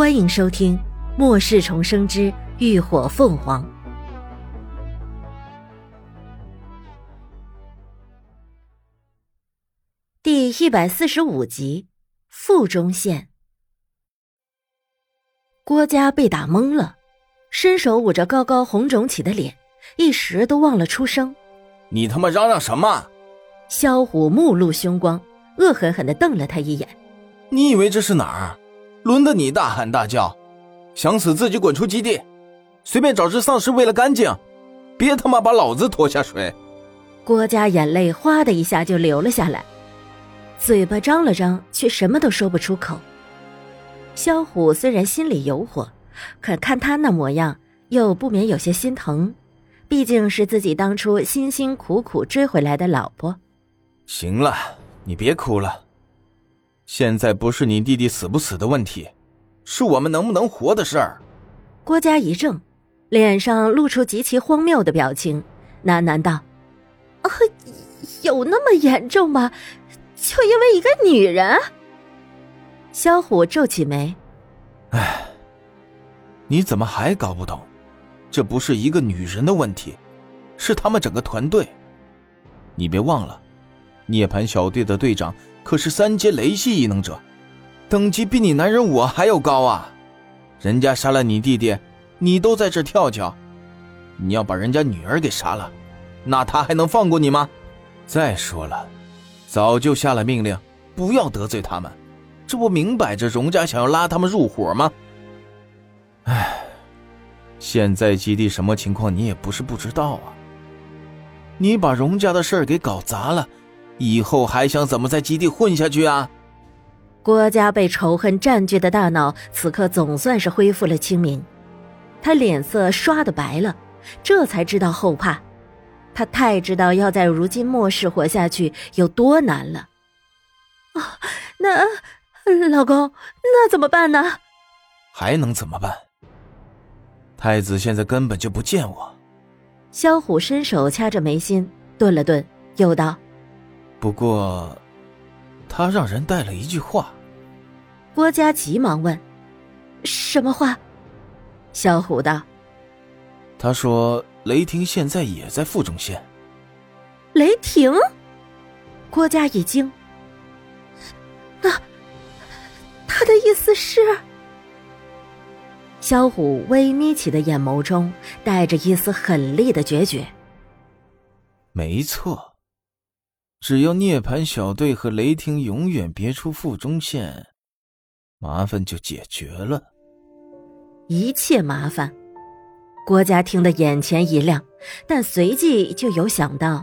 欢迎收听《末世重生之浴火凤凰》第一百四十五集《腹中线》。郭嘉被打懵了，伸手捂着高高红肿起的脸，一时都忘了出声。你他妈嚷嚷什么？萧虎目露凶光，恶狠狠的瞪了他一眼。你以为这是哪儿？轮得你大喊大叫？想死自己滚出基地，随便找只丧尸喂了干净，别他妈把老子拖下水！郭嘉眼泪哗的一下就流了下来，嘴巴张了张，却什么都说不出口。萧虎虽然心里有火，可看他那模样，又不免有些心疼，毕竟是自己当初辛辛苦苦追回来的老婆。行了，你别哭了。现在不是你弟弟死不死的问题，是我们能不能活的事儿。郭嘉一怔，脸上露出极其荒谬的表情，喃喃道：“啊，有那么严重吗？就因为一个女人？”萧虎皱起眉：“哎，你怎么还搞不懂？这不是一个女人的问题，是他们整个团队。你别忘了，涅槃小队的队长。”可是三阶雷系异能者，等级比你男人我还要高啊！人家杀了你弟弟，你都在这跳脚，你要把人家女儿给杀了，那他还能放过你吗？再说了，早就下了命令，不要得罪他们，这不明摆着荣家想要拉他们入伙吗？唉，现在基地什么情况你也不是不知道啊！你把荣家的事儿给搞砸了。以后还想怎么在基地混下去啊？郭嘉被仇恨占据的大脑此刻总算是恢复了清明，他脸色刷的白了，这才知道后怕。他太知道要在如今末世活下去有多难了。啊，那老公，那怎么办呢？还能怎么办？太子现在根本就不见我。萧虎伸手掐着眉心，顿了顿，又道。不过，他让人带了一句话。郭嘉急忙问：“什么话？”小虎道：“他说雷霆现在也在副中线。”雷霆？郭嘉一惊。那他的意思是？萧虎微眯起的眼眸中带着一丝狠厉的决绝。没错。只要涅槃小队和雷霆永远别出腹中线，麻烦就解决了。一切麻烦，郭嘉听得眼前一亮，但随即就有想到：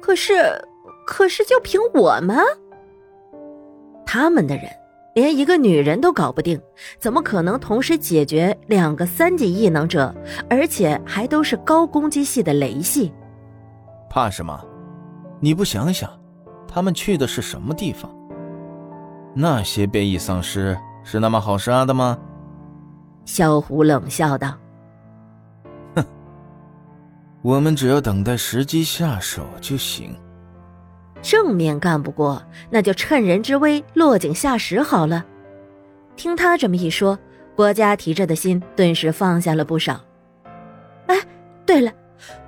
可是，可是就凭我们，他们的人连一个女人都搞不定，怎么可能同时解决两个三级异能者，而且还都是高攻击系的雷系？怕什么？你不想想，他们去的是什么地方？那些变异丧尸是那么好杀的吗？萧虎冷笑道：“哼，我们只要等待时机下手就行。正面干不过，那就趁人之危落井下石好了。”听他这么一说，郭家提着的心顿时放下了不少。哎，对了。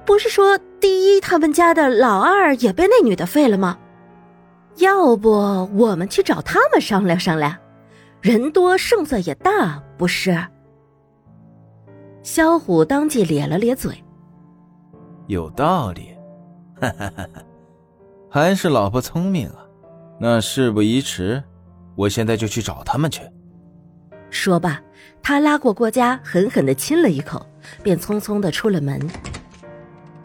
不是说第一他们家的老二也被那女的废了吗？要不我们去找他们商量商量，人多胜算也大，不是？萧虎当即咧了咧嘴，有道理，哈哈哈哈，还是老婆聪明啊！那事不宜迟，我现在就去找他们去。说罢，他拉过郭嘉，狠狠的亲了一口，便匆匆的出了门。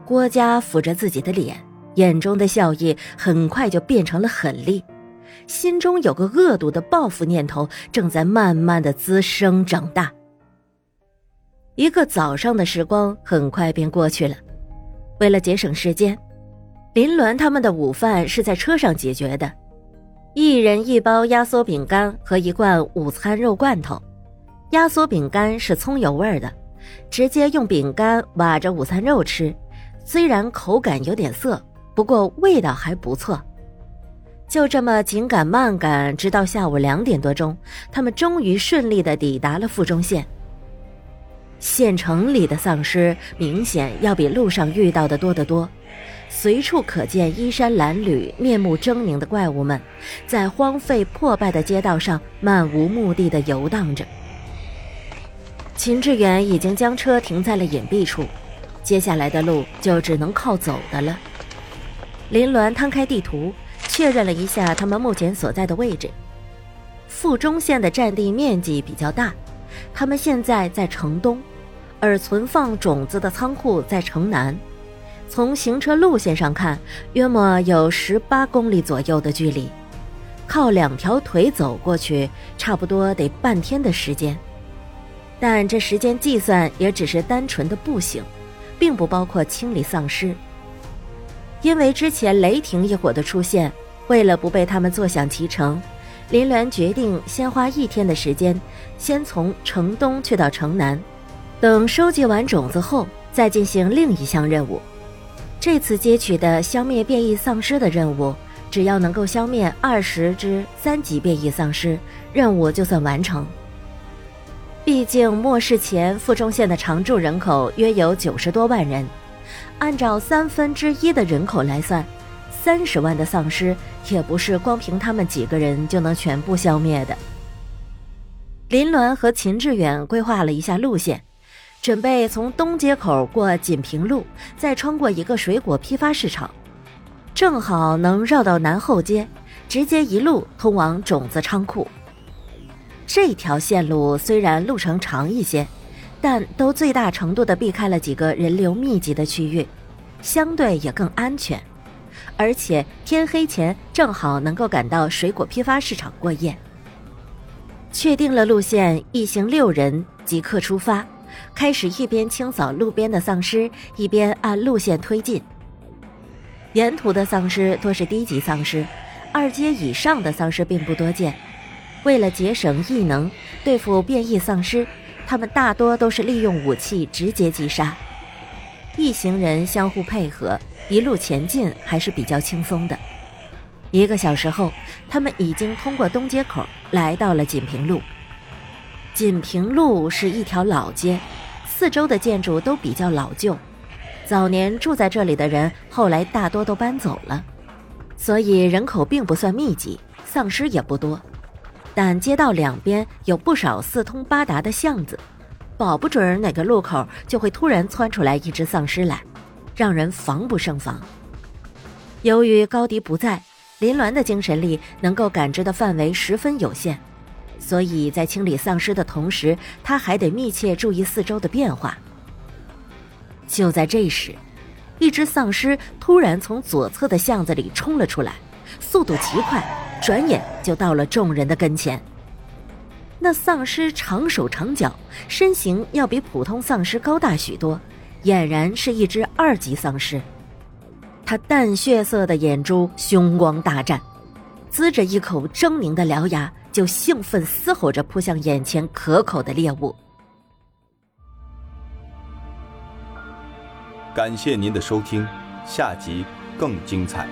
郭嘉抚着自己的脸，眼中的笑意很快就变成了狠厉，心中有个恶毒的报复念头正在慢慢的滋生长大。一个早上的时光很快便过去了，为了节省时间，林鸾他们的午饭是在车上解决的，一人一包压缩饼干和一罐午餐肉罐头，压缩饼干是葱油味的，直接用饼干挖着午餐肉吃。虽然口感有点涩，不过味道还不错。就这么紧赶慢赶，直到下午两点多钟，他们终于顺利的抵达了附中县。县城里的丧尸明显要比路上遇到的多得多，随处可见衣衫褴褛、面目狰狞的怪物们，在荒废破败的街道上漫无目的的游荡着。秦志远已经将车停在了隐蔽处，接下来的路就只能靠走的了。林鸾摊开地图，确认了一下他们目前所在的位置。富中县的占地面积比较大，他们现在在城东，而存放种子的仓库在城南。从行车路线上看，约莫有十八公里左右的距离，靠两条腿走过去，差不多得半天的时间。但这时间计算也只是单纯的步行，并不包括清理丧尸。因为之前雷霆一伙的出现，为了不被他们坐享其成，林鸾决定先花一天的时间，先从城东去到城南，等收集完种子后，再进行另一项任务。这次接取的消灭变异丧尸的任务，只要能够消灭二十只三级变异丧尸，任务就算完成。毕竟末世前富中县的常住人口约有九十多万人，按照三分之一的人口来算，三十万的丧尸也不是光凭他们几个人就能全部消灭的。林鸾和秦志远规划了一下路线，准备从东街口过锦屏路，再穿过一个水果批发市场，正好能绕到南后街，直接一路通往种子仓库。这条线路虽然路程长一些，但都最大程度的避开了几个人流密集的区域，相对也更安全。而且天黑前正好能够赶到水果批发市场过夜。确定了路线，一行六人即刻出发，开始一边清扫路边的丧尸，一边按路线推进。沿途的丧尸多是低级丧尸，二阶以上的丧尸并不多见。为了节省异能，对付变异丧尸，他们大多都是利用武器直接击杀。一行人相互配合，一路前进还是比较轻松的。一个小时后，他们已经通过东街口，来到了锦屏路。锦屏路是一条老街，四周的建筑都比较老旧，早年住在这里的人后来大多都搬走了，所以人口并不算密集，丧尸也不多。但街道两边有不少四通八达的巷子，保不准哪个路口就会突然窜出来一只丧尸来，让人防不胜防。由于高迪不在，林鸾的精神力能够感知的范围十分有限，所以在清理丧尸的同时，他还得密切注意四周的变化。就在这时，一只丧尸突然从左侧的巷子里冲了出来。速度极快，转眼就到了众人的跟前。那丧尸长手长脚，身形要比普通丧尸高大许多，俨然是一只二级丧尸。他淡血色的眼珠凶光大绽，呲着一口狰狞的獠牙，就兴奋嘶吼着扑向眼前可口的猎物。感谢您的收听，下集更精彩。